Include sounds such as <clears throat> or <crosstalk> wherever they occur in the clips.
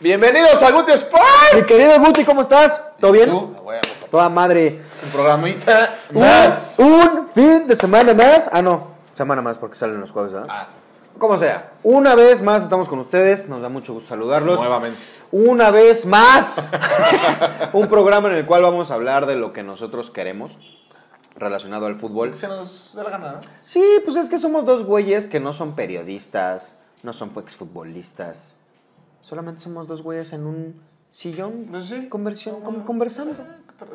Bienvenidos a Guti Sport. Mi querido Guti, ¿cómo estás? ¿Todo bien? Tú. Toda madre. Un programita más. Un, fin de semana más. Ah, no. Semana más porque salen los jueves, ¿verdad? Ah, sí. Como sea. Una vez más estamos con ustedes. Nos da mucho gusto saludarlos. Nuevamente. Una vez más. <laughs> <laughs> un programa en el cual vamos a hablar de lo que nosotros queremos relacionado al fútbol. Se nos dé la gana, ¿no? Sí, pues es que somos dos güeyes que no son periodistas, no son exfutbolistas. Solamente somos dos güeyes en un sillón Pues sí. conversión, con- conversando.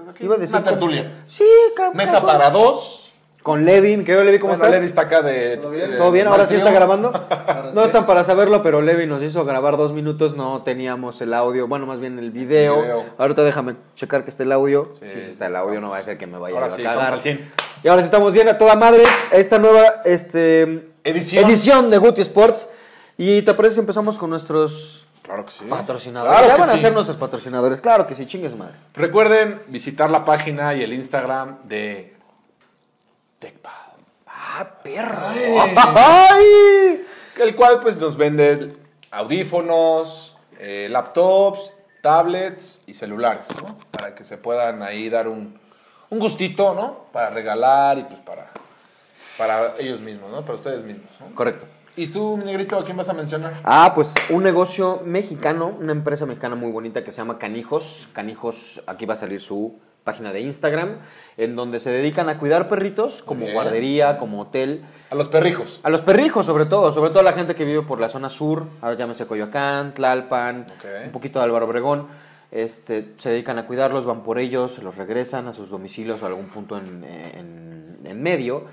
Aquí, Iba a decir Una tertulia. Sí, ca- Mesa casual. para dos. Con Levi, mi querido Levi, ¿cómo Bueno, estás? Levi está acá de. ¿Todo bien? de- ¿Todo bien? ¿Ahora sí está grabando? <laughs> No están para saberlo, pero Levi nos hizo grabar dos minutos, no teníamos el audio, bueno, más bien el video. El video. Ahorita déjame checar que esté el audio. Sí, Sí, sí está el audio, no va a ser que me vaya Ahora a sí, cagar. al 100. Y ahora sí estamos bien a toda madre esta nueva este, Edición. edición de Guti Sports. ¿Y te parece si empezamos con nuestros Claro que sí. patrocinadores? Claro ya van a ser nuestros patrocinadores, claro que sí, chingues madre. Recuerden visitar la página y el Instagram de TechPad. ¡Ah, perro! Ay. <laughs> ¡Ay! El cual pues nos vende audífonos, eh, laptops, tablets y celulares, ¿no? Para que se puedan ahí dar un, un gustito, ¿no? Para regalar y pues para, para ellos mismos, ¿no? Para ustedes mismos, ¿no? Correcto. ¿Y tú, mi negrito, a quién vas a mencionar? Ah, pues un negocio mexicano, una empresa mexicana muy bonita que se llama Canijos. Canijos, aquí va a salir su página de Instagram, en donde se dedican a cuidar perritos como bien. guardería, como hotel. A los perrijos. A los perrijos, sobre todo, sobre todo a la gente que vive por la zona sur, ahora llámese Coyoacán, Tlalpan, un poquito de Álvaro Obregón. Este, se dedican a cuidarlos, van por ellos, se los regresan a sus domicilios o a algún punto en, en- en medio.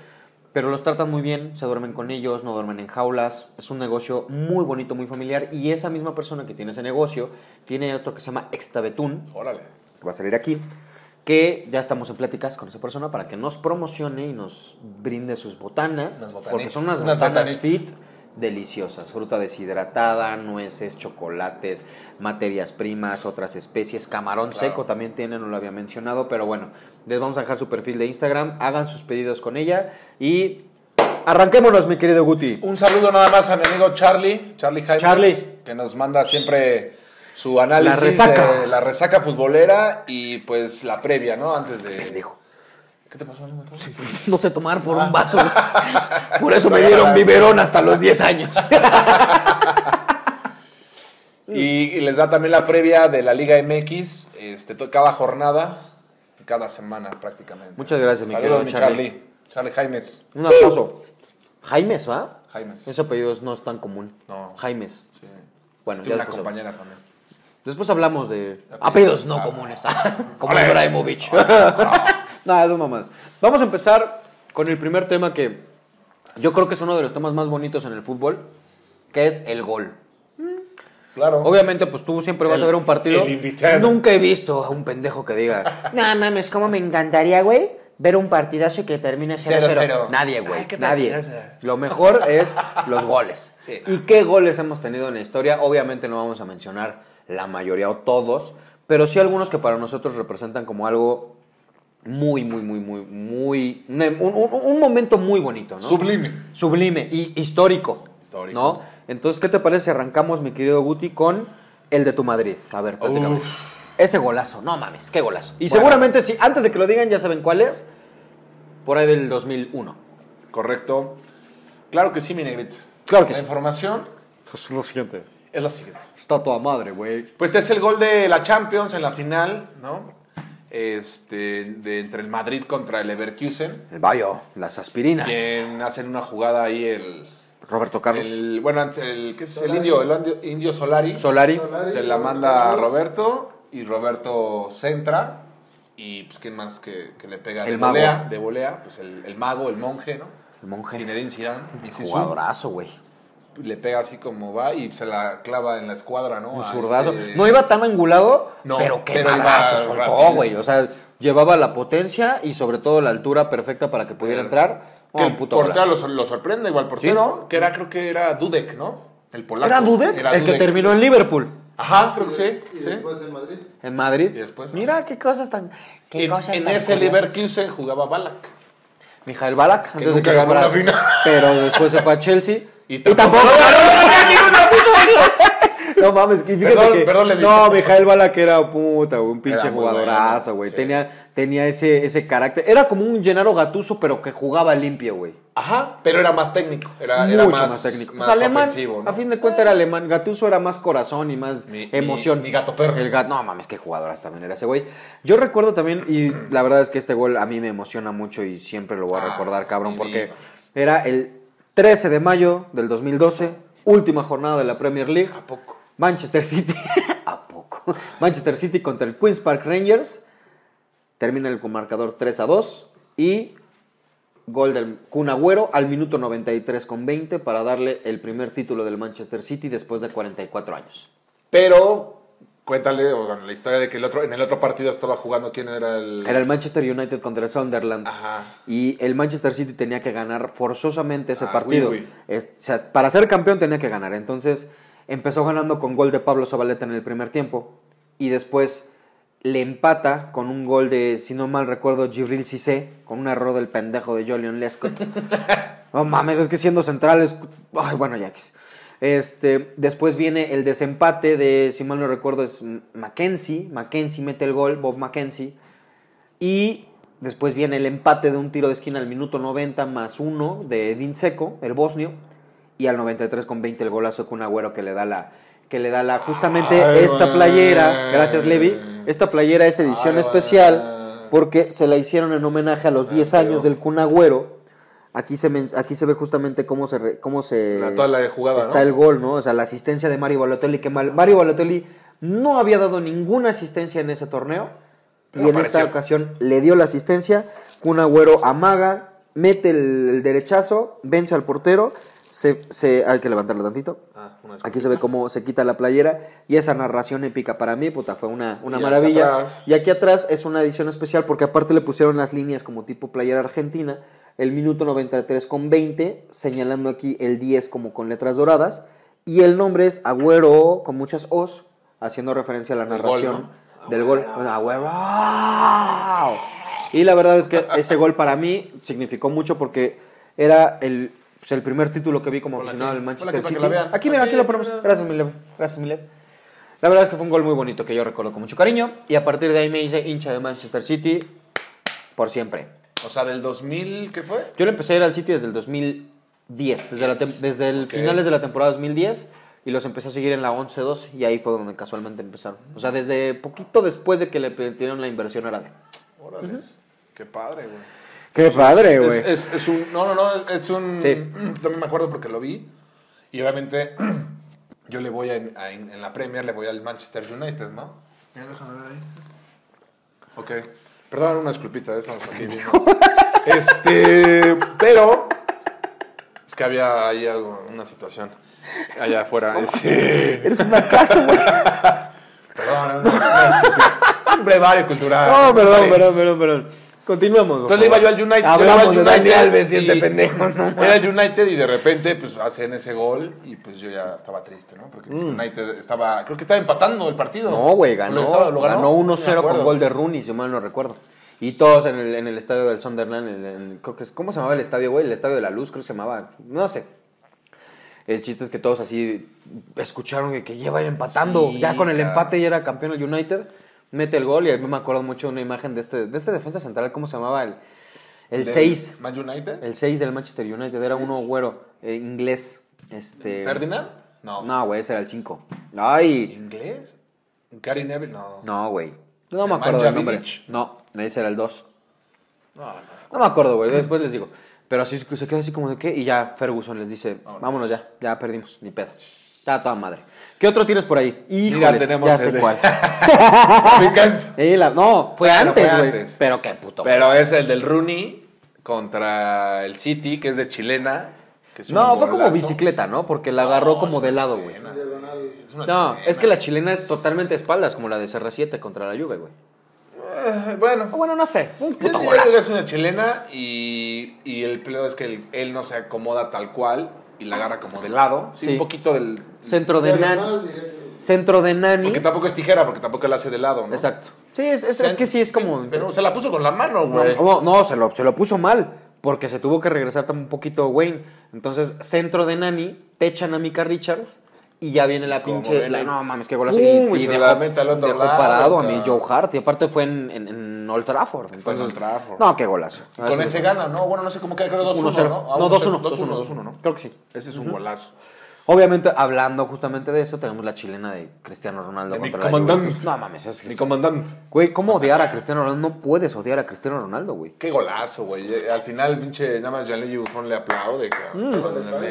Pero los tratan muy bien, se duermen con ellos, no duermen en jaulas. Es un negocio muy bonito, muy familiar. Y esa misma persona que tiene ese negocio tiene otro que se llama Extabetún, Órale. que va a salir aquí, que ya estamos en pláticas con esa persona para que nos promocione y nos brinde sus botanas, Unas porque son unas, unas botanas fit deliciosas, fruta deshidratada, nueces, chocolates, materias primas, otras especies, camarón Claro. seco también tiene, no lo había mencionado, pero bueno, les vamos a dejar su perfil de Instagram, hagan sus pedidos con ella y arranquémonos, mi querido Guti. Un saludo nada más a mi amigo Charlie, Charlie Jaime, Charlie. que nos manda siempre su análisis La resaca. de la resaca futbolera y pues la previa, ¿no? Antes de... Pendejo. ¿Qué te pasó? amigo? <laughs> No sé tomar por un vaso. <laughs> Por eso me dieron biberón hasta los 10 años. <laughs> Y, les da también la previa de la Liga MX, este, cada jornada, cada semana prácticamente. Muchas gracias, mi querido Charlie. Charlie. Jaimes. Un aplauso. Jaimes, ¿va? Jaimes. Ese apellido no es tan común. No. Jaimes. Sí. Bueno, Tuve ya una compañera también. Después hablamos de Apellidos. apellidos no Ah. comunes. Como Ole. Ibrahimovic. Nada, eso mamás. Vamos a empezar con el primer tema que yo creo que es uno de los temas más bonitos en el fútbol, que es el gol. Claro. Obviamente, pues tú siempre vas El- a ver un partido. el invitado. Nunca he visto a un pendejo que diga, <laughs> no mames, cómo me encantaría, güey, ver un partidazo y que termine 0-0. 0-0. Nadie, güey. Nadie. Lo mejor <laughs> es los goles. Sí. ¿Y qué goles hemos tenido en la historia? Obviamente no vamos a mencionar la mayoría o todos, pero sí algunos que para nosotros representan como algo muy, muy, muy, muy, muy. Un, un- un momento muy bonito, ¿no? Sublime. Sublime y histórico. Histórico. ¿No? Entonces, ¿qué te parece si arrancamos, mi querido Guti, con el de tu Madrid? A ver, platícame. Uf. Ese golazo, no mames, qué golazo. Y Bueno. seguramente, si antes de que lo digan, ya saben cuál es. Por ahí del 2001. Correcto. Claro que sí, mi negrito. Claro que La sí. información Pues lo siguiente. es la siguiente. Está toda madre, güey. Pues es el gol de la Champions en la final, ¿no? Este, de, entre el Madrid contra el Leverkusen. El Bayo, las aspirinas. Quien hacen una jugada ahí el. Roberto Carlos. el bueno, antes el, ¿qué es el indio? El indio, indio Solari. Solari. Se la manda a Roberto y Roberto centra. Y pues, ¿quién más que, que le pega? El de mago. volea, de volea, pues el, el mago, el monje, ¿no? El monje. Zinedine Zidane. Zizou Jugadorazo, güey. Le pega así como va y se la clava en la escuadra, ¿no? Un zurdazo. este- No iba tan angulado, No, pero qué madrazo soltó, güey. O sea, llevaba la potencia y sobre todo la altura perfecta para que pudiera entrar. Que Oh, el puto portero lo, lo sorprende, igual portero, que era, creo que era Dudek, ¿no? El polaco. ¿Era Dudek? Era el que terminó en Liverpool. Ajá, creo que sí. Y sí. después en Madrid. En Madrid. Y después, Mira qué cosas tan. Qué En, cosas en tan ese curiosas. Leverkusen jugaba Balak. Mijael Balak, antes de nunca que final. Pero después se fue a Chelsea. Y Y tampoco. No mames, fíjate Perdón, que- perdón. No, Mijael Ballack era puta, güey, un pinche jugadorazo, güey. sí. Tenía, tenía ese, ese carácter. Era como un Gennaro Gatuso, pero que jugaba limpio, güey. Ajá, pero era más técnico. Era, era Mucho más, más, técnico. Más alemán, ofensivo, ¿no? a fin de cuentas era alemán. Gatuso era más corazón y más Mi- emoción. mi- mi gato perro. El gato, no mames, qué jugadoras también era ese güey. Yo recuerdo también, y la verdad es que este gol a mí me emociona mucho y siempre lo voy a Ah, recordar, cabrón, porque vida. era el 13 de mayo del 2012, última jornada de la Premier League. ¿A poco? Manchester City. <laughs> ¿A poco? <laughs> Manchester City contra el Queen's Park Rangers. Termina el marcador 3 a 2. Y gol del Kun Agüero al minuto 93 con 20 para darle el primer título del Manchester City después de 44 años. Pero, cuéntale o, la historia de que el otro, en el otro partido estaba jugando quién era el. Era el Manchester United contra el Sunderland. Ajá. Y el Manchester City tenía que ganar forzosamente ese Ah, partido. oui, oui. Es- o sea, para ser campeón tenía que ganar. Entonces empezó ganando con gol de Pablo Zabaleta en el primer tiempo. Y después le empata con un gol de, si no mal recuerdo, Gibril Cissé, con un error del pendejo de Julian Lescott. <laughs> no mames, es que siendo centrales. Ay, bueno, ya que es. Este, después viene el desempate de, si mal no recuerdo, es Mackenzie. Mackenzie mete el gol, Bob Mackenzie. Y después viene el empate de un tiro de esquina al minuto 90 más uno de Edin Seco, el bosnio. Y al 93 con 20 el golazo con Agüero que le da la que le da la justamente Ay, esta playera, gracias Levi, esta playera es edición Ay, especial porque se la hicieron en homenaje a los 10 Ah, años del Kun Agüero. Aquí se, men- aquí se ve justamente cómo se, re- cómo se La- toda la jugada, está ¿no? el gol, ¿no? O sea, la asistencia de Mario Balotelli, que mal- Mario Balotelli no había dado ninguna asistencia en ese torneo. Y en esta ocasión le dio la asistencia. Kun Agüero amaga, mete el, el derechazo, vence al portero. Se, se- hay que levantarlo tantito. Ah, Aquí se ve cómo se quita la playera y esa narración épica para mí, puta, fue una, una Y maravilla. Y aquí atrás es una edición especial porque aparte le pusieron las líneas como tipo playera argentina, el minuto 93 con 20, señalando aquí el 10 como con letras doradas, y el nombre es Agüero con muchas O's, haciendo referencia a la Del narración gol, ¿no? del gol. Agüero. Y la verdad es que ese gol para mí significó mucho porque era el, pues, el primer título que vi como aficionado del Manchester City. Aquí, mira, aquí lo ponemos. Gracias, mi. Gracias, mi. La verdad es que fue un gol muy bonito que yo recuerdo con mucho cariño. Y a partir de ahí me hice hincha de Manchester City por siempre. O sea, del 2000, ¿qué fue? Yo le empecé a ir al City desde el 2010, desde, la tem- desde el Ok. finales de la temporada 2010 y los empecé a seguir en la 11-12 y ahí fue donde casualmente empezaron. O sea, desde poquito después de que le dieron la inversión árabe. Órale. Qué padre, güey. Qué padre, Es, es, es un. No, no, no, es- es un. Sí. También me acuerdo porque lo vi. Y obviamente, <clears throat> yo le voy a, a- en la Premier, le voy al Manchester United, ¿no? Mira, déjame ver ahí. Ok. Perdón, una disculpita, estamos aquí viendo. Este. Pero. Es que había ahí algo, una situación. Allá afuera. <laughs> este, Eres una casa, güey. Perdón. Un brevario cultural. No, perdón, perdón, perdón, perdón. Continuamos. Entonces iba yo al United. yo Hablamos iba al de Dani Alves y este pendejo, no <laughs> Era el United y de repente pues hacen ese gol y pues yo ya estaba triste, ¿no? Porque United estaba, creo que estaba empatando el partido. Mm. No, güey, Lo ganó, estaba- lo ganó, No me 1-0 con gol de Rooney, si mal no recuerdo. Y todos en el, en el estadio del Sunderland, en en- creo que es- ¿cómo se llamaba el estadio, güey? El estadio de la luz, creo que se llamaba, no sé. El chiste es que todos así escucharon que, que lleva a ir empatando. Sí, ya con el empate ya era campeón el United. Mete el gol y a mí me acuerdo mucho de una imagen de este, de este defensa central, ¿cómo se llamaba? El, el ¿Del 6. Man United? El 6 del Manchester United. Era uno güero, eh, inglés. Este, ¿Ferdinand? No. No, güey, ese era el 5. Ay, ¿Inglés? ¿Gary Neville? No. no, güey. No me ¿El acuerdo del nombre. No, ese era el 2. No, no. No me acuerdo, güey. Después les digo. Pero así se queda así como de qué. Y ya Ferguson les dice: Vámonos. Vámonos ya, ya perdimos, ni pedo. Ya toda madre. ¿Qué otro tienes por ahí? Híjoles, Mira, tenemos ya el de- cuál. <laughs> Me encanta. La- no, fue antes, güey. Pero qué puto. Pero es el del Rooney contra el City, que es de chilena. que es un no, fue como bicicleta, ¿no? Porque la agarró No, como de lado, güey. chilena. Es una No, chilena. es que la chilena es totalmente espaldas, como la de CR7 contra la Juve, güey. Eh, bueno, O bueno, no sé. Un Yo puto diría golazo. que es una chilena y, y el pedo es que él, él no se acomoda tal cual y la agarra como de lado. Sí, un poquito del... Centro de Nani. Centro de Nani. Porque tampoco es tijera, porque tampoco la hace de lado, ¿no? Exacto. Sí, es, es- es que sí es como. Pero se la puso con la mano, güey. No, no, se, lo, se lo puso mal. Porque se tuvo que regresar un poquito Wayne. Entonces, centro de Nani, te echan a Mika Richards Y ya viene la pinche. ven la- no mames, qué golazo. Y se la mete al otro dejó lado, parado a cabrón. mí Joe Hart. Y aparte fue en, en, en Old Trafford. en Entonces, Old Trafford. No, qué golazo. Y con ese gana, ¿no? Bueno, no sé cómo queda, creo 2-1, 1-0. ¿no? Ah, No, 2-1. 2-1, 2-1, ¿no? Creo que sí. Ese es un golazo. Obviamente, hablando justamente de eso, tenemos la chilena de Cristiano Ronaldo De mi contra la comandante. No mames, es Mi comandante. Güey, ¿cómo odiar a Cristiano Ronaldo? No puedes odiar a Cristiano Ronaldo, güey. Qué golazo, güey. Eh, Al final, pinche, nada más Gianluigi Buffon le aplaude. Mm.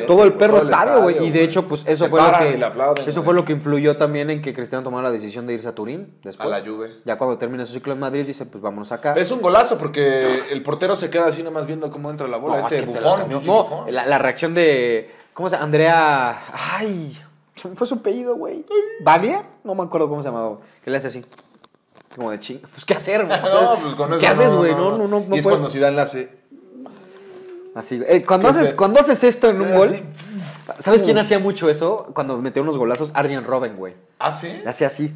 Todo el perro Todo estadio, güey. Y de hecho, pues eso fue lo que aplauden, eso fue lo que influyó también en que Cristiano tomara la decisión de irse a Turín después. A la Juve. Ya cuando termine su ciclo en Madrid dice, pues vámonos acá. Es un golazo porque el portero se queda así nada más viendo cómo entra la bola. No, este Buffon, No, Buffon. la, la reacción de ¿cómo se llama? Andrea, ay, se me fue su apellido, güey. ¿Baglia? No me acuerdo cómo se llamaba. Que le hace así. Como de ching. Pues qué hacer, güey. <laughs> No, pues con eso ¿Qué haces, güey? No, no, no, no Y es cuando Zidane hace... Así. Eh, cuando, ¿Qué haces, hace? cuando haces esto en un Eh, gol, así. ¿sabes quién hacía mucho eso? Cuando metió unos golazos, Arjen Robben, güey. ¿Ah, sí? Le hacía así.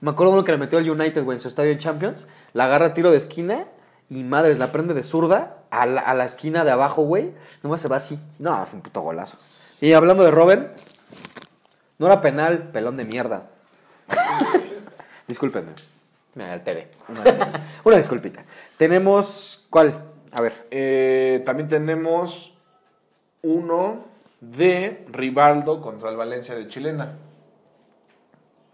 Me acuerdo uno que le metió al United, güey, en su estadio en Champions. La agarra tiro de esquina y madres, la prende de zurda a la, a la esquina de abajo, güey. Nomás se va así. No, fue un puto golazo. Y hablando de Robben, no era penal, pelón de mierda. <laughs> Discúlpenme. Me alteré. Una, <laughs> una disculpita. Tenemos. ¿Cuál? A ver. Eh, también tenemos uno de Rivaldo contra el Valencia de Chilena.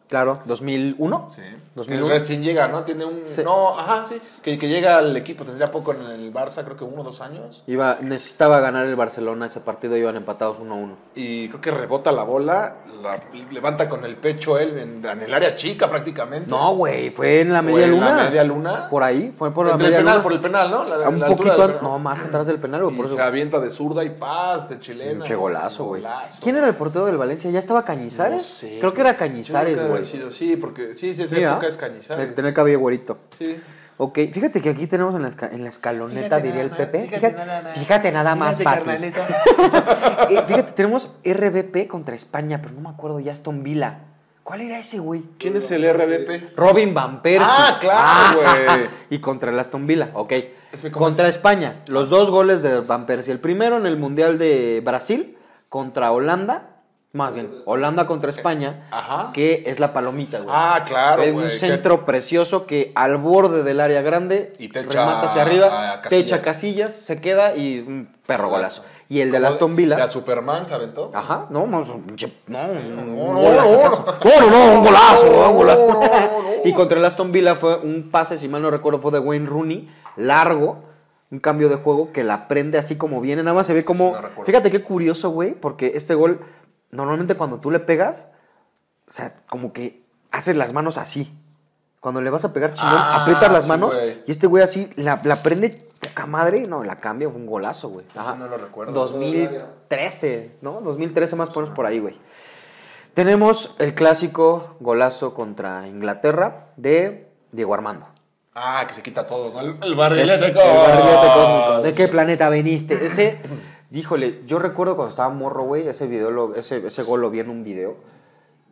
Claro, 2001. Sí. 2001. Que recién llega, ¿no? Tiene un... Sí. No, ajá, sí. Que, que llega al equipo, tendría poco en el Barça, creo que uno o dos años. Iba, necesitaba ganar el Barcelona ese partido, iban empatados 1-1. Y creo que rebota la bola, la levanta con el pecho él en, en el área chica prácticamente. No, güey, fue en la ¿O media en luna. la media luna? Por ahí, fue por la Entre el media penal, luna. por el penal, ¿no? La- un la poquito penal. no más atrás del penal, güey, Y por eso. se avienta de zurda y paz de chilena. Pinche golazo, güey. ¿Quién era el portero del Valencia? ¿Ya estaba Cañizares? No sé, Creo que era Cañizares, güey. Haber sido, Sí, porque sí, sí, esa Sí, ¿ah? época es que tenía el cabello güerito. Sí. Ok, fíjate que aquí tenemos en la, esca- en la escaloneta, Fíjate diría el Pepe. fíjate Fíjate, nada más. fíjate nada más, Fíjate, Pati. <laughs> Eh, fíjate, tenemos RBP contra España, pero no me acuerdo ya Aston Villa. ¿Cuál era ese, güey? ¿Quién es el RBP? Robin Van Persie. Ah, claro, güey. <laughs> y contra el Aston Villa, ok. ¿Ese cómo Contra es? España, los dos goles de Van Persie. El primero en el Mundial de Brasil contra Holanda. Más bien, Holanda contra España. Ajá. Que es la palomita, güey. Ah, claro, Es güey. un que- centro precioso que al borde del área grande Y te echa remata hacia a arriba, te echa Casillas. se queda y un perro golazo. Y el de Aston Villa. a Superman se aventó. Ajá, no, no, no, un no, un golazo, un golazo. <laughs> Y contra el Aston Villa fue un pase, si mal no recuerdo, fue de Wayne Rooney, largo, un cambio de juego que la prende así como viene, nada más se ve como... Fíjate qué curioso, güey, porque este gol, normalmente cuando tú le pegas, o sea, como que haces las manos así. Cuando le vas a pegar chingón, Ah, aprietas las sí, manos y este güey así la, la prende poca madre, no, la cambia, fue un golazo, güey. Ese no lo recuerdo. 2013, ¿no? 2013 más o menos por ahí, güey. Tenemos el clásico golazo contra Inglaterra de Diego Armando. Ah, que se quita a todos, ¿no? El, el barrilete el barrilete cósmico. ¿De de qué planeta veniste? Ese, <laughs> díjole, yo recuerdo cuando estaba morro, güey, ese video, lo- ese, ese gol lo vi en un video.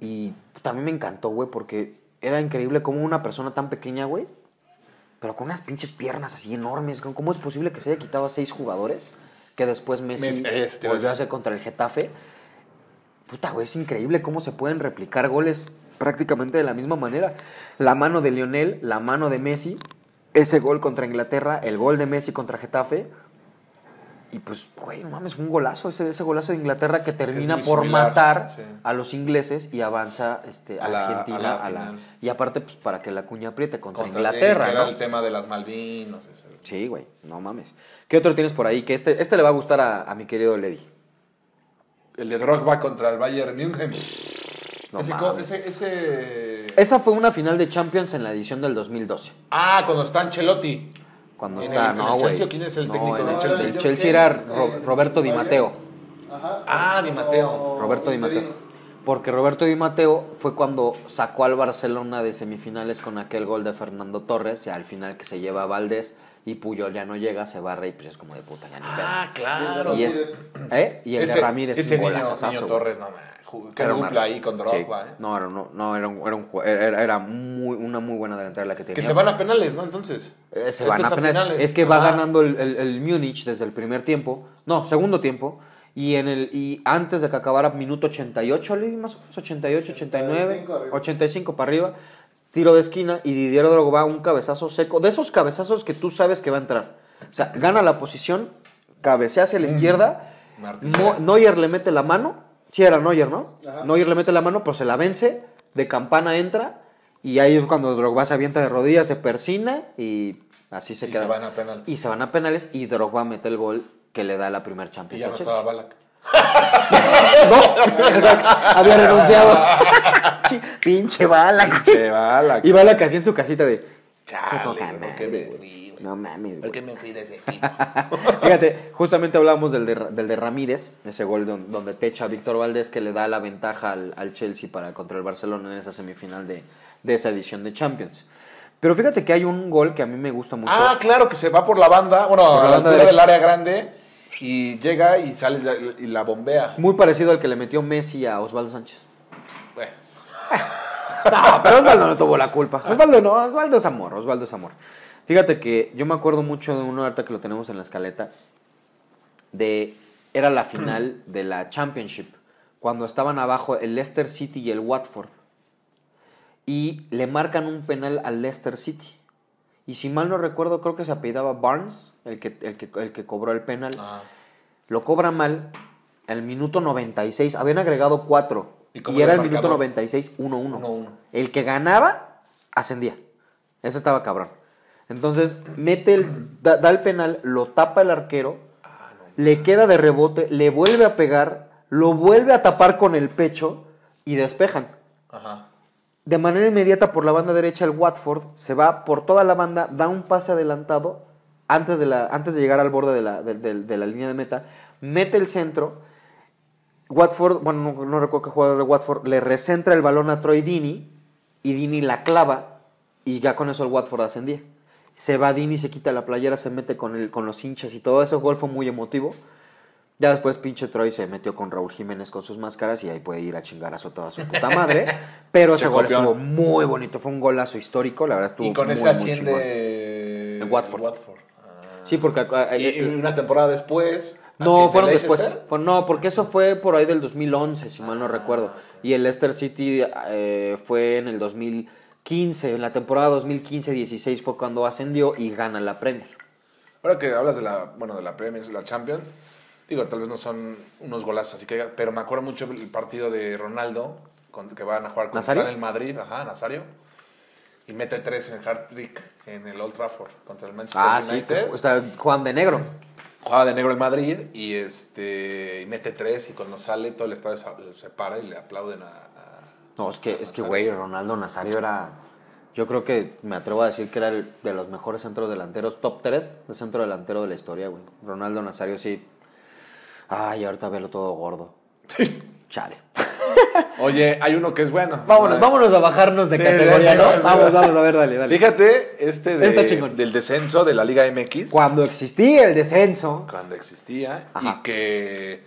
Y también me encantó, güey, porque era increíble cómo una persona tan pequeña, güey, pero con unas pinches piernas así enormes, ¿cómo es posible que se haya quitado a seis jugadores? Que después Messi Messi, ese te iba a volvió a hacer contra el Getafe. Puta, güey, es increíble cómo se pueden replicar goles prácticamente de la misma manera. La mano de Lionel, la mano de Messi, ese gol contra Inglaterra, el gol de Messi contra Getafe. Y pues, güey, no mames, fue un golazo, ese, ese golazo de Inglaterra que termina por similar, matar sí. a los ingleses y avanza este, a, A la- Argentina. a la a la- final. y aparte, pues para que la cuña apriete contra, Contra Inglaterra, que era ¿no? el tema de las Malvinas. ese. Sí, güey, no mames. ¿Qué otro tienes por ahí? Que este, este le va a gustar a, mi querido Levi. El de Drogba contra el Bayern München. No ese, ese, ese- Esa fue una final de Champions en la edición del 2012. Ah, cuando está Ancelotti. Cuando ¿En está, el- en no, güey. Quién es el No, técnico del el Chelsea? El Chelsea era Ro- Roberto Di Matteo. Ajá. Ah, Di Matteo. Roberto Di Matteo. Porque Roberto Di Matteo fue cuando sacó al Barcelona de semifinales con aquel gol de Fernando Torres, y al final que se lleva a Valdés y Puyol ya no llega, se barre y pues es como de puta, ya ni Ah, pedo. claro. Y, es, Ramírez. ¿eh? y el ese, de Ramírez, ese un niño, niño. Torres, no, man. Qué una- dupla ahí con Drogba, Sí. ¿eh? No, era, no, no, era, un, era, un era, era muy, una muy buena delantera la que tenía. Que se van a penales, ¿no? Entonces. Eh, se Es van esa apenas- finales. Es que va ganando el, el, el Múnich desde el primer tiempo. No, segundo tiempo. Y, en el, y antes de que acabara minuto 88, Levi, más o menos, 88, 89, 85 arriba. 85 para arriba, tiro de esquina y Didier Drogba un cabezazo seco, de esos cabezazos que tú sabes que va a entrar. O sea, gana la posición, cabecea hacia la izquierda, Neuer le mete la mano, sí era Neuer, ¿no? Ajá. Neuer le mete la mano, pero se la vence, de campana entra y ahí es cuando Drogba se avienta de rodillas, se persina y así se Y queda. se van a penaltis. Y se van a penales y Drogba mete el gol que le da la primer Y Champions. ya al no estaba Balak. <laughs> No, <laughs> había renunciado. <laughs> Pinche bala. Qué Balak. Y bala casi en su casita de. Chale, Qué poca ¿por madre, qué güey? No mames, ¿Por güey. qué me fui de ese <laughs> equipo? Fíjate, justamente hablábamos del de, del de Ramírez, ese gol don- donde techa a Víctor Valdés que le da la ventaja al, al Chelsea para contra el Barcelona en esa semifinal de, de esa edición de Champions. Pero fíjate que hay un gol que a mí me gusta mucho. Ah, claro, que se va por la banda, bueno, Por la banda del área grande y llega y sale la- y la bombea. Muy parecido al que le metió Messi a Osvaldo Sánchez. Bueno, <laughs> No, pero Osvaldo no tuvo la culpa. Osvaldo no, Osvaldo es amor, Osvaldo es amor. Fíjate que yo me acuerdo mucho de uno ahorita que lo tenemos en la escaleta, de, era la final <clears throat> de la Championship, cuando estaban abajo el Leicester City y el Watford. Y le marcan un penal al Leicester City. Y si mal no recuerdo, creo que se apellidaba Barnes, el que, el que, el que cobró el penal. ajá. Lo cobra mal al minuto 96. Habían agregado 4. ¿Y Y, era el minuto marcador? 96, 1-1. 1-1. El que ganaba, ascendía. Ese estaba cabrón. Entonces, mete el, da, da el penal, lo tapa el arquero, Ah, le queda de rebote, le vuelve a pegar, lo vuelve a tapar con el pecho y despejan. Ajá. De manera inmediata por la banda derecha el Watford se va por toda la banda, da un pase adelantado antes de, la, antes de llegar al borde de la, de, de- de la línea de meta, mete el centro, Watford, bueno, no, no recuerdo qué jugador de Watford, le recentra el balón a Troy Dini y Dini la clava y ya con eso el Watford ascendía. Se va Dini, se quita la playera, se mete con, el, con los hinchas y todo ese gol fue muy emotivo. Ya después pinche Troy se metió con Raúl Jiménez con sus máscaras y ahí puede ir a chingar a su toda su puta madre. <laughs> Pero ese gol estuvo muy bonito, fue un golazo histórico, la verdad estuvo Y con muy, ese asciende El Watford. Ah. Sí, porque... ah, Y, eh, y una temporada después. no, fueron después. Fue- no, porque eso fue por ahí del 2011, si mal no recuerdo. Y el Leicester City eh, fue en el 2015, en la temporada 2015-16 fue cuando ascendió y gana la Premier. Ahora que hablas de la, bueno, de la Premier, la Champions, digo, tal vez no son unos golazos, así que, pero me acuerdo mucho el partido de Ronaldo, con- que van a jugar contra el Madrid, ajá, Nazario, y mete tres en el Hard Trick en el Old Trafford contra el Manchester Ah, sí, United. está Juan de Negro. Jugaba de negro el Madrid y este y mete tres y cuando sale todo el estadio se, se para y le aplauden a, a- No, es que, es que, güey, Ronaldo Nazario era. Yo creo que me atrevo a decir que era el de los mejores centros delanteros, top 3 de centro delantero de la historia, güey. Ronaldo Nazario sí. Ay, ahorita velo todo gordo. <laughs> Chale. Oye, hay uno que es bueno. Vámonos, No vámonos a bajarnos de Sí, categoría, sí, ¿no? sí, sí. Vamos, vamos, a ver, dale, dale. Fíjate, este de- chingón. del descenso de la Liga MX. Cuando existía el descenso. cuando existía Ajá. y que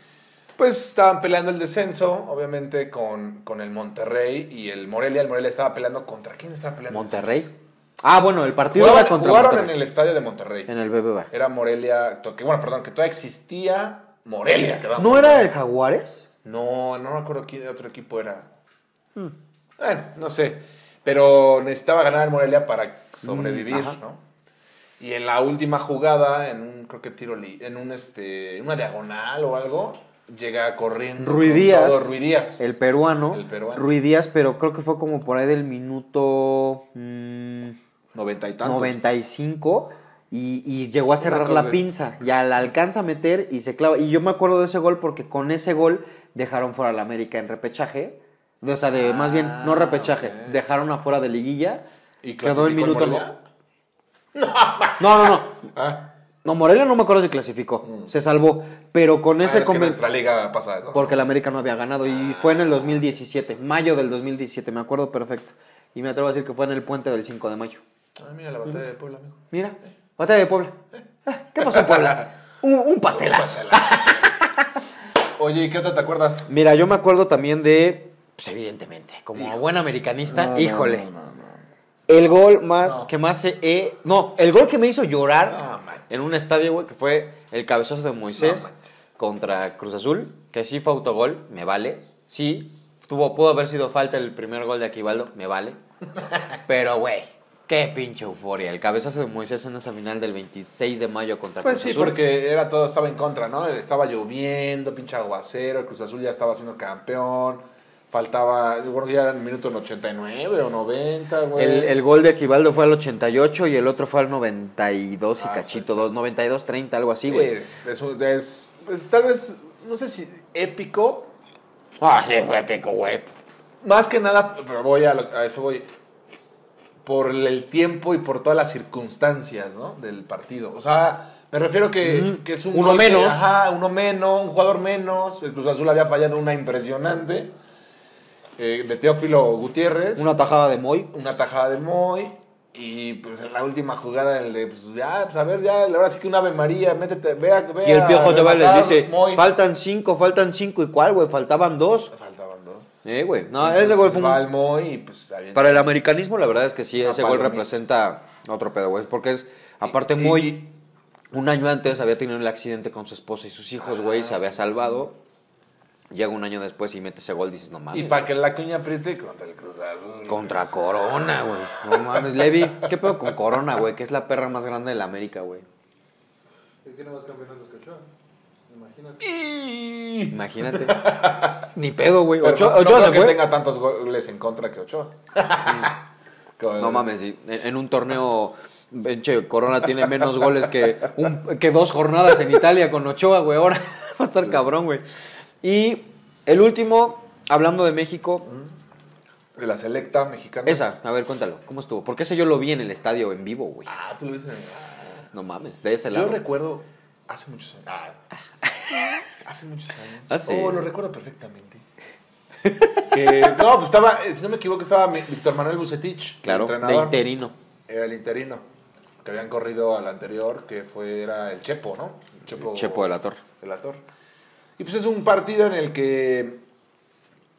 pues estaban peleando el descenso, obviamente con, con el Monterrey y el Morelia. El Morelia estaba peleando contra quién estaba peleando. el Monterrey. Ah, bueno, el partido Jugaron, era contra jugaron en el estadio de Monterrey. En el BBVA. Era Morelia, que bueno, perdón, que todavía existía Morelia. que ¿No era el Jaguares? No, no me acuerdo quién otro equipo era. Hmm. Bueno, no sé. Pero necesitaba ganar el Morelia para sobrevivir, Mm, ajá. ¿no? Y en la última jugada, en un, creo que tiro, en un, este, en una diagonal o algo, llega corriendo. Rui con Díaz. todo Rui Díaz. El peruano. El peruano. Rui Díaz, pero creo que fue como por ahí del minuto. mm, Noventa y tantos. 95 y, y llegó a cerrar la pinza. Ya la alcanza a meter y se clava. Y yo me acuerdo de ese gol porque con ese gol dejaron fuera a la América en repechaje. O sea, de, más bien, no repechaje. ok. Dejaron afuera de liguilla. ¿Y quedó el minuto. Morelia? <laughs> No, no, no. Ah, No, Morelia no me acuerdo si clasificó. Se salvó. Pero con ah, ese es que en conven- nuestra liga pasa eso. Porque el América no había ganado. Y fue en el 2017. Mayo del 2017. Me acuerdo perfecto. Y me atrevo a decir que fue en el puente del 5 de mayo. Ah, mira la batalla de Puebla, amigo. Mira, batalla de Puebla. Ah, ¿Qué pasó en Puebla? <laughs> Un, un pastelazo. Oye, ¿y qué otra te acuerdas? Mira, yo me acuerdo también de, pues evidentemente, como buen americanista, No, híjole. no, no, no. El gol más No. que más he, no, el gol que me hizo llorar No, manches. En un estadio, güey, que fue el cabezazo de Moisés contra Cruz Azul, que sí fue autogol, me vale. Sí, tuvo, pudo haber sido falta el primer gol de Aquivaldo, me vale. <laughs> Pero, güey, qué pinche euforia. El cabezazo de Moisés en esa final del 26 de mayo contra Pues Cruz sí, Azul. porque era todo estaba en contra, ¿no? Estaba lloviendo, pinche aguacero, el Cruz Azul ya estaba siendo campeón. Faltaba, bueno, ya era en el minuto 89 o 90, güey. El, el gol de Aquivaldo fue al 88 y el otro fue al 92 y Ah, cachito, pues, dos- 92, 30, algo así, güey. Sí, es, un- es- es tal vez, no sé si épico, Ah, sí, fue épico, güey. Más que nada, pero voy a, lo- a eso voy. Por el tiempo y por todas las circunstancias, ¿no? Del partido. O sea, me refiero que, que es un. Uno gol que- menos. ajá, uno menos, un jugador menos. El Cruz Azul había fallado una impresionante. Eh, de Teófilo Gutiérrez. Una tajada de Moy. una tajada de Moy. Y pues en la última jugada, el de, pues ya, pues a ver, ya, ahora sí que un Ave María, métete, vea, vea. Y el Piojo te va y les dice, Moy. faltan cinco, faltan cinco. ¿Y cuál, güey? Faltaban dos. Faltaban dos. Eh, güey. No, Entonces, ese gol fue un- el Moy y pues Para el americanismo, la verdad es que sí, Una ese gol representa otro pedo, güey. Porque es, aparte, Y- Moy, y- un año antes había tenido el accidente con su esposa y sus hijos, güey, Ah, se había salvado. Llega un año después y mete ese gol, dices, no Y mames. para que la cuña apriete contra el Cruz Azul. Contra Corona, güey. No mames, Levi, ¿qué pedo con Corona, güey? Que es la perra más grande de la América, güey. Y tiene más campeonatos que Ochoa. Imagínate. Y- Imagínate. <laughs> Ni pedo, güey. Ochoa, no, no Ochoa creo se que fue. tenga tantos goles en contra que Ochoa. <laughs> No mames, sí. En, en un torneo, Corona tiene menos goles que, un- que dos jornadas en Italia con Ochoa, güey. Ahora <laughs> va a estar cabrón, güey. Y el último, hablando de México, De la selecta mexicana. esa, a ver, cuéntalo, ¿cómo estuvo? Porque ese yo lo vi en el estadio en vivo, güey. Ah, tú lo viste. en- No mames, de ese Yo lado. recuerdo hace muchos años. Ah. <laughs> hace muchos años. Ah, sí. Oh, lo recuerdo perfectamente. que, no, pues estaba, eh, si no me equivoco, estaba Víctor Manuel Bucetich. Claro, el de interino. Era el interino. Que habían corrido al anterior, que fue, era el Chepo, ¿no? El Chepo, Chepo de la Torre. de la Torre. Y pues es un partido en el que,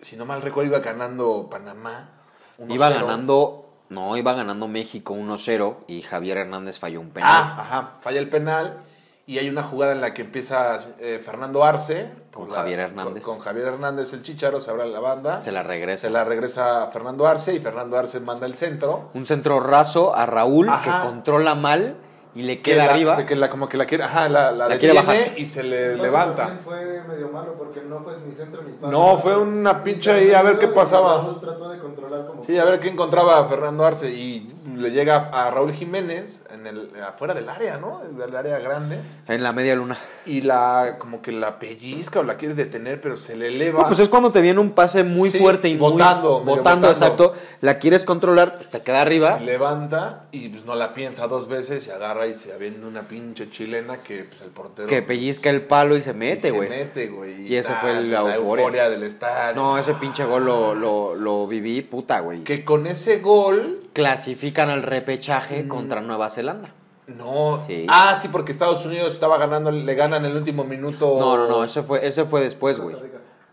si no mal recuerdo, iba ganando Panamá. 1-0. Iba ganando, no, iba ganando México 1-0 y Javier Hernández falló un penal. Ah, ajá, falla el penal y hay una jugada en la que empieza eh, Fernando Arce Con Javier Hernández. Con, con Javier Hernández el Chicharo, se abre la banda, Se la regresa. se la regresa Fernando Arce y Fernando Arce manda el centro. Un centro raso a Raúl Ajá. que controla mal y le que queda la- arriba. Que la, como que la quiere, ajá, la, la, La quiere bajar. y se le pase levanta. también fue medio malo porque no fue ni centro ni pase. No, fue una pinche ahí a ver qué pasaba. Trató de controlar como Sí, a ver qué encontraba a Fernando Arce y le llega a Raúl Jiménez en el, afuera del área, ¿no? Es del área grande. En la media luna. Y la, como que la pellizca o la quiere detener, pero se le eleva. No, pues es cuando te viene un pase muy Sí, fuerte y muy- botando, medio botando, botando. exacto. La quieres controlar, te queda arriba. Levanta y pues no la piensa dos veces y agarra y se una pinche chilena que pues el portero Que pellizca el palo y se y mete, se güey. mete, güey. Y ese fue el- la la euforia. euforia del estadio. No, ese pinche gol lo, lo, lo viví, puta, güey. Que con ese gol Clasifican al repechaje Mm. contra Nueva Zelanda. no. Sí. Ah, sí, porque Estados Unidos estaba ganando, le ganan el último minuto. No, no, no, ese fue, ese fue después, güey.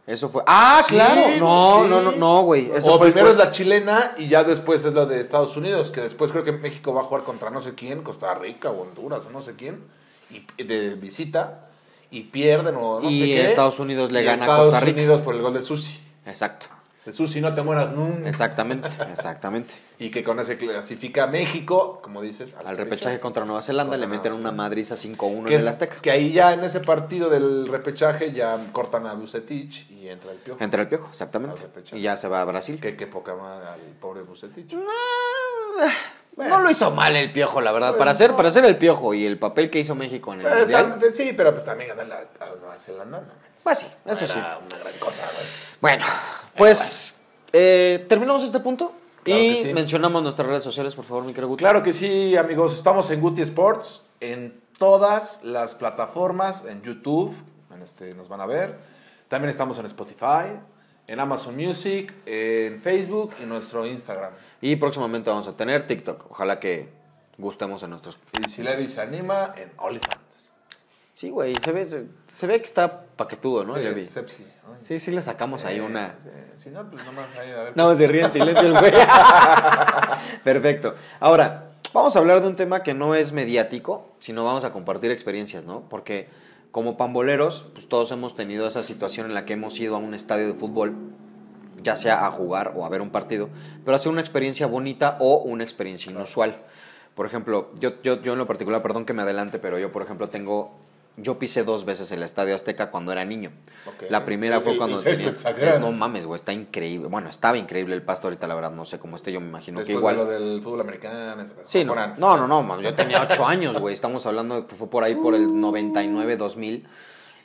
Eso fue. ¡Ah, Sí, claro! No, sí. no, no, no, güey. Eso o fue primero es la chilena y ya después es lo de Estados Unidos, que después creo que México va a jugar contra no sé quién, Costa Rica o Honduras o no sé quién, y de visita, y pierden o no Y sé qué. Estados Unidos le y gana a Estados Costa Rica. Unidos por el gol de Susi. Exacto. De Susi, no te mueras nunca. Exactamente, <laughs> exactamente. Y que con ese clasifica a México, como dices, Al repechaje contra Nueva Zelanda Contra le meten Nueva una madriza 5-1 Que, en el Azteca. que ahí ya en ese partido del repechaje ya cortan a Bucetich y entra el piojo. Entre el piojo, exactamente. Y ya se va a Brasil. Que, que poca madre al pobre Bucetich. No lo hizo mal el piojo, la verdad. Pues para hacer, no. para hacer el piojo y el papel que hizo México en el Pero Mundial. está- sí, pero pues también ganar a Nueva Zelanda. No, Pues sí, eso sí. Era una gran cosa, güey. Bueno, pues eh, terminamos este punto Claro y sí. mencionamos nuestras redes sociales, por favor, mi querido Guti. Claro que sí, amigos. Estamos en Guti Sports, en todas las plataformas, en YouTube, en este, nos van a ver. También estamos en Spotify, en Amazon Music, en Facebook y nuestro Instagram. Y próximamente vamos a tener TikTok. Ojalá que gustemos en nuestros. Y si Levi se anima, en OnlyFans. Sí, güey, se ve, se, se ve que está paquetudo, ¿no? Sí, sepsi, ¿no? Sí, sí le sacamos ahí una. sí, Si no, pues nomás ahí a ver. Más se ríe en silencio el güey. <laughs> Perfecto. Ahora, vamos a hablar de un tema que no es mediático, sino vamos a compartir experiencias, ¿no? Porque como pamboleros, pues todos hemos tenido esa situación en la que hemos ido a un estadio de fútbol, ya sea a jugar o a ver un partido, pero hacer una experiencia bonita o una experiencia inusual. Por ejemplo, yo, yo, yo en lo particular, perdón que me adelante, pero yo, por ejemplo, tengo yo pisé dos veces el Estadio Azteca cuando era niño. La primera fue cuando tenía... sagrado. No mames, güey, está increíble. Bueno, estaba increíble el pasto ahorita, la verdad, no sé cómo esté, yo me imagino que igual... de lo del fútbol americano. Sí, no, antes. no, no, no, man, yo tenía ocho años, güey, estamos hablando de fue por ahí por el 99, 2000,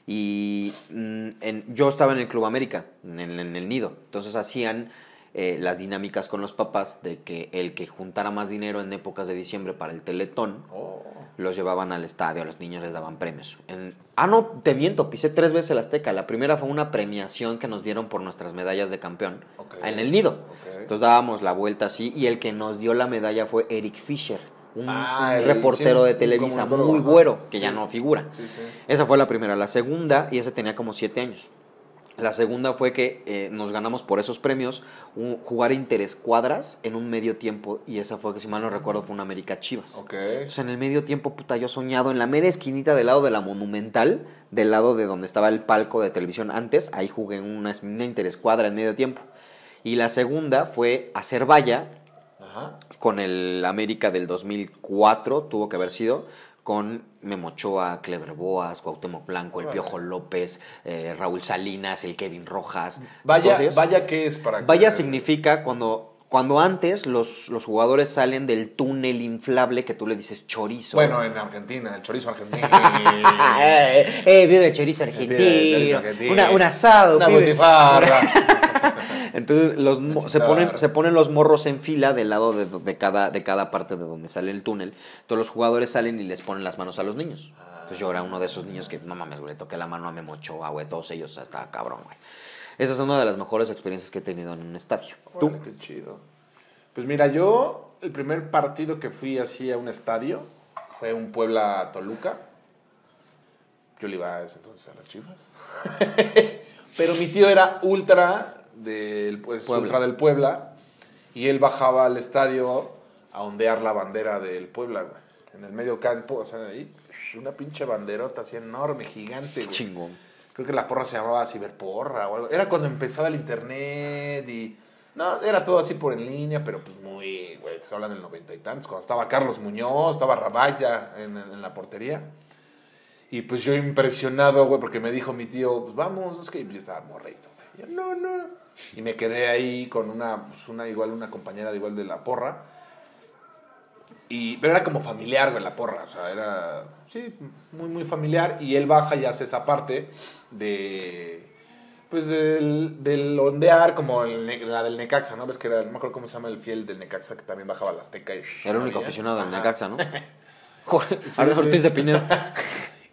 y mm, en- yo estaba en el Club América, en, el- en el nido, entonces hacían eh, las dinámicas con los papás de que el que juntara más dinero en épocas de diciembre para el teletón, Oh. Los llevaban al estadio, a los niños les daban premios. En- ah, no, te miento, pisé tres veces el Azteca. La primera fue una premiación que nos dieron por nuestras medallas de campeón en el nido. Entonces dábamos la vuelta así y el que nos dio la medalla fue Eric Fisher, un, Ah, un el- reportero sí, de Televisa muy güero, que Sí. ya no figura. Sí. Esa fue la primera. La segunda, y ese tenía como siete años. La segunda fue que eh, nos ganamos por esos premios un, jugar interescuadras en un medio tiempo y esa fue, que si mal no recuerdo, fue una América Chivas. Ok. Entonces, en el medio tiempo, puta, yo soñado en la mera esquinita del lado de la Monumental, del lado de donde estaba el palco de televisión antes, ahí jugué en una, una interescuadra en medio tiempo. Y la segunda fue hacer valla Ajá. con el América del 2004, tuvo que haber sido, con Memo Ochoa, Clever Boas, Cuauhtémoc Blanco, el. Piojo López, eh, Raúl Salinas, el Kevin Rojas. Vaya, ellos. vaya que es para Vaya que- significa cuando, cuando antes los, los jugadores salen del túnel inflable que tú le dices chorizo. Bueno, en Argentina, el chorizo argentino. <laughs> eh, eh, vive el chorizo argentino, el chorizo argentino. una- un asado, Una pibe. <laughs> Entonces los se ponen, se ponen los morros en fila del lado de, de cada, de cada parte de donde sale el túnel. Todos los jugadores salen y les ponen las manos a los niños. Entonces yo era uno de esos niños que, no mames, güey, le toqué la mano a Memo Ochoa, güey, todos ellos, o sea, estaba cabrón, güey. Esa es una de las mejores experiencias que he tenido en un estadio. ¿Tú? Órale, qué chido. Pues mira, yo el primer partido que fui así a un estadio fue un Puebla Toluca. Yo le iba a ese entonces a las Chivas. <laughs> Pero mi tío era ultra del pues Puebla. del Puebla y él bajaba al estadio a ondear la bandera del Puebla, güey. En el medio campo, o sea, ahí una pinche banderota así enorme, gigante, güey. Chingón. Creo que la porra se llamaba Ciberporra o algo. Era cuando empezaba el internet y. No, era todo así por en línea, pero pues muy. Güey, se hablan del noventa y tantos. Cuando estaba Carlos Muñoz, estaba Rabaya en, en- en la portería. Y pues yo impresionado, güey, porque me dijo mi tío, pues vamos, es que yo estaba morrito. yo, no, no. Y me quedé ahí con una, pues una igual, una compañera de igual de la porra. Y, pero era como familiar, güey, la porra. O sea, era, sí, muy, muy familiar. Y él baja y hace esa parte de, pues, del, del ondear, como el la del Necaxa, ¿no? Ves que era, no me acuerdo cómo se llama el fiel del Necaxa, que también bajaba a la Azteca. Y, Era el único aficionado del Necaxa, ¿no? <laughs> Jorge Jorge sí. Ortiz de Pinedo. <laughs>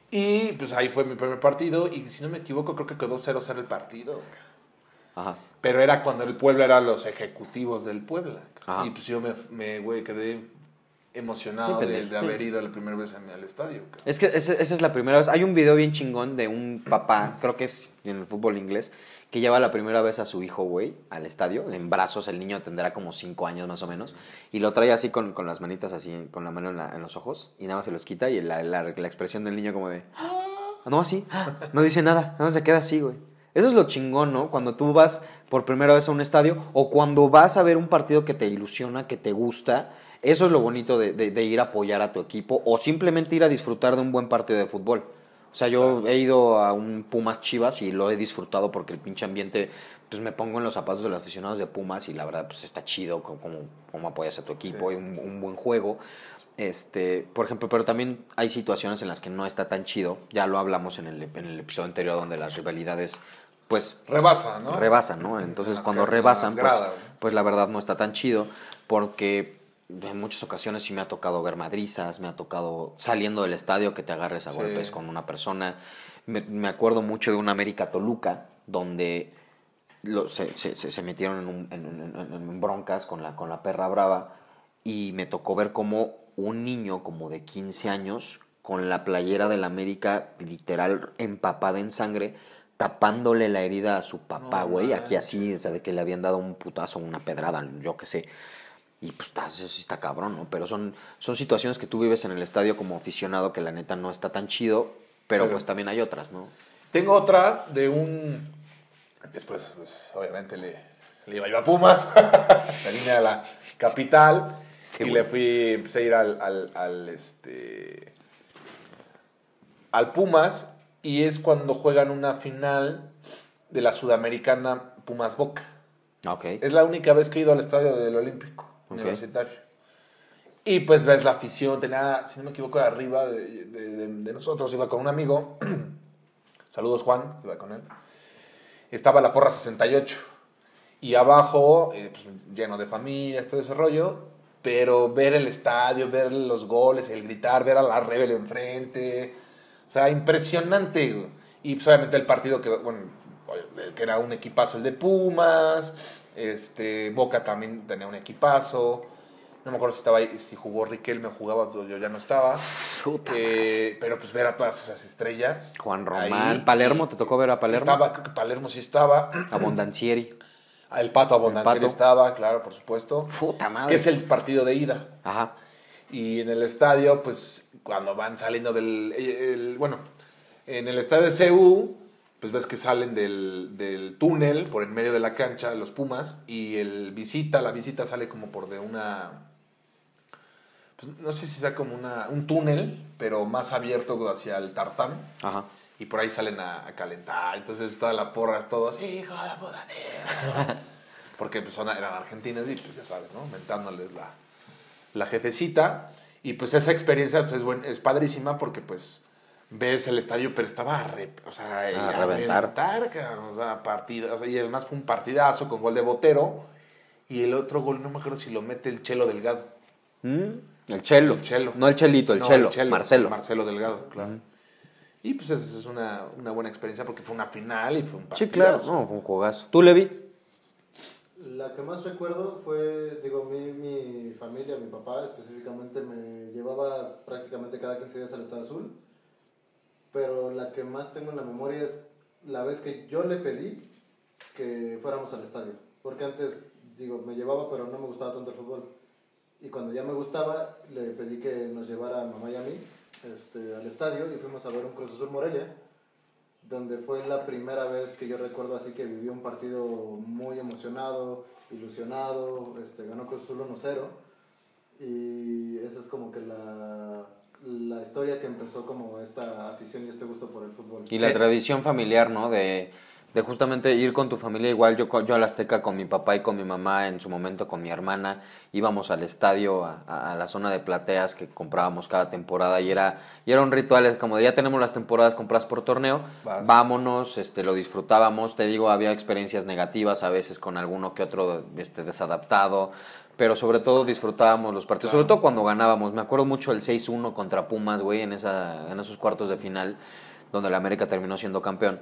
Y pues ahí fue mi primer partido. Y si no me equivoco, creo que quedó 0-0 el partido. Ajá. Pero era cuando el Puebla eran los ejecutivos del Puebla. Ajá. Y pues yo me, me güey, quedé emocionado Sí, de, haber ido la primera vez a- al estadio. cabrón. Es que ese- esa es la primera vez. Hay un video bien chingón de un papá, creo que es en el fútbol inglés, que lleva la primera vez a su hijo, güey, al estadio, en brazos. El niño tendrá como cinco años más o menos. Y lo trae así con, con las manitas así, con la mano en, la- en los ojos. Y nada más se los quita. Y la, la- la expresión del niño como de... "Ah", No, así. No dice nada. Nada más se queda así, güey. Eso es lo chingón, ¿no? Cuando tú vas por primera vez a un estadio o cuando vas a ver un partido que te ilusiona, que te gusta. Eso es lo bonito de, de- de ir a apoyar a tu equipo o simplemente ir a disfrutar de un buen partido de fútbol. O sea, yo he ido a un Pumas Chivas y lo he disfrutado porque el pinche ambiente, pues me pongo en los zapatos de los aficionados de Pumas y la verdad, pues está chido como, como, como apoyas a tu equipo Sí. y un, un buen juego. Este, por ejemplo, pero también hay situaciones en las que no está tan chido. Ya lo hablamos en el, en el episodio anterior donde las rivalidades, pues Rebasa, ¿no? rebasan, ¿no? Entonces las cuando rebasan, pues, pues la verdad no está tan chido porque en muchas ocasiones sí me ha tocado ver madrizas, me ha tocado saliendo del estadio que te agarres a Sí. golpes con una persona. Me, me acuerdo mucho de un América Toluca donde lo- se, se- metieron en, un- en- en- en- en broncas con la, con la perra brava y me tocó ver como un niño como de 15 años con la playera del América literal empapada en sangre tapándole la herida a su papá, No güey, aquí así, o sea, de que le habían dado un putazo, una pedrada, yo qué sé. Y pues está, eso sí está cabrón, ¿no? Pero son, son situaciones que tú vives en el estadio como aficionado que la neta no está tan chido. Pero, Pero- pues también hay otras, ¿no? Tengo otra de un. Después, pues, obviamente, le, le iba yo a Pumas. la línea de la capital. Este y le fui. Empecé a ir al, al, al, este. Al Pumas. Y es cuando juegan una final de la Sudamericana Pumas Boca. Ok. Es la única vez que he ido al estadio del Olímpico. Universitario. Y pues ves la afición, tenía, si no me equivoco, arriba de, de- de- de nosotros, iba con un amigo. <clears throat> Saludos Juan, iba con él. Estaba la porra 68. Y abajo, eh, pues, lleno de familias, todo ese rollo. Pero ver el estadio, ver los goles, el gritar, ver a la Rebel enfrente. O sea, impresionante. güey. Y pues, obviamente el partido que, bueno, que era un equipazo el de Pumas. Este, Boca también tenía un equipazo. No me acuerdo si estaba ahí, si jugó Riquelme o jugaba, yo ya no estaba. Eh, pero pues ver a todas esas estrellas. Juan ahí. Román. Palermo, ¿te tocó ver a Palermo? Estaba, creo que Palermo sí estaba. Abondancieri. El Pato Abondancieri Pato. estaba, claro, por supuesto. Puta madre. Que es el partido de ida. Ajá. Y en el estadio, pues cuando van saliendo del... el- bueno, en el estadio de CU, pues ves que salen del, del túnel por en medio de la cancha, los Pumas, y el visita, la visita sale como por de una... pues, no sé si sea como una, un túnel, pero más abierto hacia el tartán. Ajá. Y por ahí salen a, a calentar. Entonces toda la porra, todos, hijo de puta madre". <laughs> Porque pues, son- eran argentinas y pues ya sabes, ¿no? Mentándoles la, la jefecita. Y pues esa experiencia pues, es, buen- es padrísima porque pues ves el estadio, pero estaba a, re- o sea, A a reventar. reventar, cabrón, o sea, partida, o sea, y además fue un partidazo con gol de Botero. Y el otro gol, no me acuerdo si lo mete el Chelo Delgado. Mm, El chelo. El Chelo. No el chelito, el, No, chelo. Marcelo. Marcelo Delgado, claro. Y pues esa es una, una buena experiencia porque fue una final y fue un Sí, partidazo. claro. No, fue un juegazo. ¿Tú, Levi? La que más recuerdo fue, digo, mi, mi familia, mi papá específicamente, me llevaba prácticamente cada 15 días al Estado Azul. Pero la que más tengo en la memoria es la vez que yo le pedí que fuéramos al estadio. Porque antes, digo, me llevaba, pero no me gustaba tanto el fútbol. Y cuando ya me gustaba, le pedí que nos llevara a mamá y a mí este, al estadio y fuimos a ver un Cruz Azul Morelia donde fue la primera vez que yo recuerdo así que viví un partido muy emocionado, ilusionado, este, ganó Cruz Azul 1-0 y esa es como que la, la historia que empezó como esta afición y este gusto por el fútbol. Y la Eh. tradición familiar, ¿no? De, de justamente ir con tu familia. Igual yo, yo a la Azteca con mi papá y con mi mamá, en su momento con mi hermana, íbamos al estadio, a, a- a la zona de plateas que comprábamos cada temporada y era, y era un ritual, es como de ya tenemos las temporadas compradas por torneo, Vas. vámonos, este, lo disfrutábamos. Te digo, había experiencias negativas a veces con alguno que otro este, desadaptado. Pero sobre todo disfrutábamos los partidos, Claro. sobre todo cuando ganábamos. Me acuerdo mucho el 6-1 contra Pumas, güey, en, esa, en esos cuartos de final, donde el América terminó siendo campeón.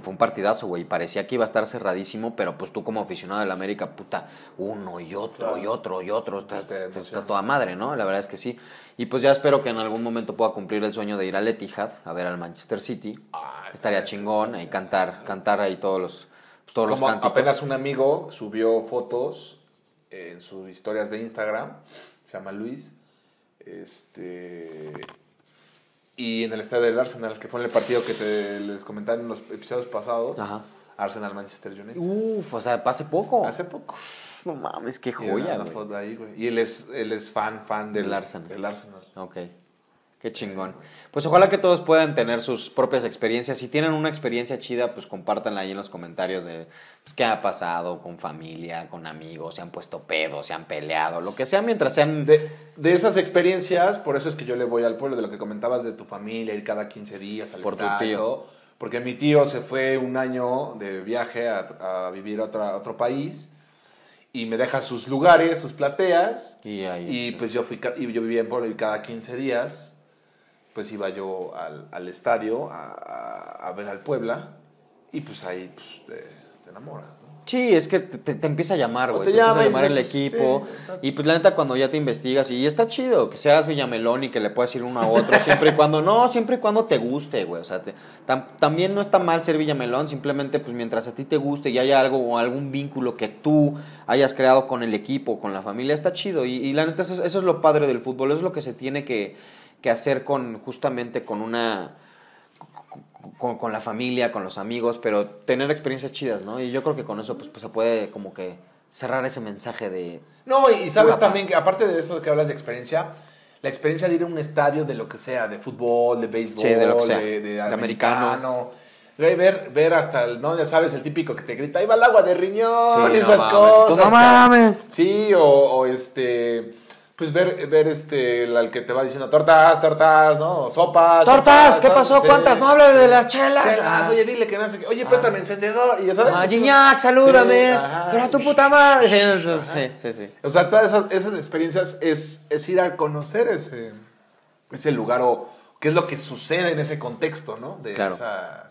Fue un partidazo, güey. Parecía que iba a estar cerradísimo, pero pues tú como aficionado del América, puta, uno y otro Claro. y otro y otro. Está, Pues está- toda madre, ¿no? La verdad es que sí. Y pues ya espero que en algún momento pueda cumplir el sueño de ir al Etihad a ver al Manchester City. Ah, Estaría chingón y sí. cantar, cantar ahí todos los, pues, todos Como los cánticos. apenas un amigo subió fotos en sus historias de Instagram, se llama Luis, este y en el estadio del Arsenal, que fue en el partido que te les comentaron en los episodios pasados, Ajá. Arsenal Manchester United. Uf, o sea, hace poco. Hace poco. No mames, qué Y joya, güey. ahí, güey. Y él es, él es fan, fan del, Del Arsenal. Del Arsenal. Ok. Qué chingón. Pues ojalá que todos puedan tener sus propias experiencias. Si tienen una experiencia chida, pues compártanla ahí en los comentarios de pues, qué ha pasado con familia, con amigos, se han puesto pedos, se han peleado, lo que sea, mientras sean... De, de esas experiencias, por eso es que yo le voy al pueblo, de lo que comentabas de tu familia, ir cada 15 días al Por tu estadio, tío. Porque mi tío se fue un año de viaje a, a vivir a, otra- a otro país y me deja sus lugares, sus plateas. Y ahí, Y pues yo, fui, yo vivía en pueblo y cada 15 días pues iba yo al, al estadio a, a- a ver al Puebla y pues ahí pues, te, te enamoras. ¿no? Sí, es que te, te- empieza a llamar, güey. te Te, empieza a llamar el equipo. sí, y pues la neta, cuando ya te investigas, y está chido que seas Villamelón y que le puedas ir uno a otro, siempre y cuando, no, siempre y cuando te guste, güey. O sea, te- tam- también no está mal ser Villamelón, simplemente pues mientras a ti te guste y haya algo o algún vínculo que tú hayas creado con el equipo, con la familia, está chido. Y, y la neta, eso, es- eso es lo padre del fútbol, eso es lo que se tiene que, que hacer con, justamente con una con, con la familia, con los amigos, pero tener experiencias chidas, ¿no? Y yo creo que con eso pues, pues, se puede como que cerrar ese mensaje de... No, y sabes también que aparte de eso que hablas de experiencia, la experiencia de ir a un estadio de lo que sea, de fútbol, de béisbol, Sí, de lo que sea. de, de De americano. americano. Ver, ver, hasta el, no, ya sabes, el típico que te grita, ahí va el agua de riñón, Sí, no esas mames. cosas. No mames. Sí, o, o este, pues ver, ver este, el al que te va diciendo tortas, tortas, ¿no? Sopas. ¡Tortas! sopas, ¿Qué pasó? Sí. ¿Cuántas? No hables de las chelas. Chelas, Ah. oye, dile que no sé qué. Oye, préstame encendedor. Y ya sabes. Ah, Gignac, salúdame. Sí, pero a tu puta madre. Sí, sí, sí. O sea, todas esas, esas experiencias es, es ir a conocer ese, ese lugar o qué es lo que sucede en ese contexto, ¿no? De, Claro. esa,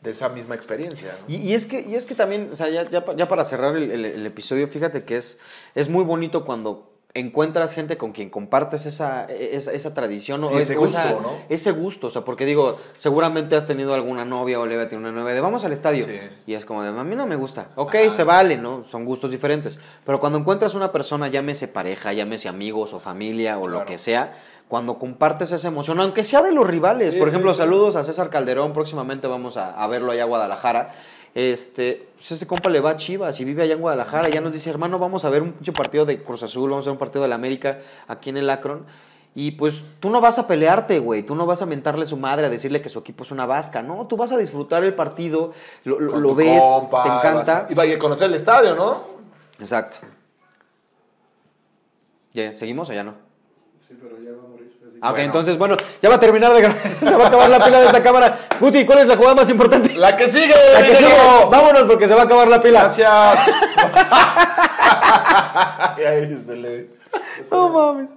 de esa misma experiencia. ¿no? Y, y es que, y es que también, o sea, ya, ya, pa- ya para cerrar el, el- el episodio, fíjate que es, es muy bonito cuando encuentras gente con quien compartes esa, esa, esa tradición o Ese gusto, esa- ¿no? Ese gusto, o sea, porque digo, seguramente has tenido alguna novia o le a una novia de vamos al estadio. Sí. Y es como de, a mí no me gusta. Ok, Ajá. se vale, ¿no? Son gustos diferentes. Pero cuando encuentras una persona, llámese pareja, llámese amigos o familia o lo que sea, cuando compartes esa emoción, aunque sea de los rivales, Sí, por ejemplo, sí. saludos a César Calderón, próximamente vamos a, a verlo allá a Guadalajara. Este, pues ese compa le va a Chivas y vive allá en Guadalajara. Ya nos dice, hermano, vamos a ver un pinche partido de Cruz Azul, vamos a ver un partido de la América aquí en el Akron. Y pues tú no vas a pelearte, güey. Tú no vas a mentarle su madre a decirle que su equipo es una vasca. No, tú vas a disfrutar el partido, lo, lo- ves, compa, te encanta. a- Y vaya a conocer el estadio, ¿no? Exacto. ¿Ya? ¿Seguimos o ya no? Sí, pero ya va a morir. Ok, entonces, bueno, ya va a terminar de grabar. <laughs> Se va a acabar la pila de esta cámara. Guti, ¿cuál es la jugada más importante? La que sigue, La que sigue. Vámonos porque se va a acabar la pila. Gracias. <laughs> <laughs> No mames.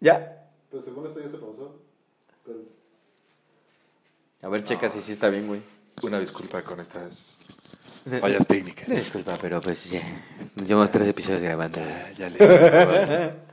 ¿Ya? Pues según esto ya se pausó. Pero A ver, checa si sí está bien, güey. Una disculpa con estas fallas técnicas. Disculpa, pero pues ya. Llevamos tres episodios grabando. Ya le.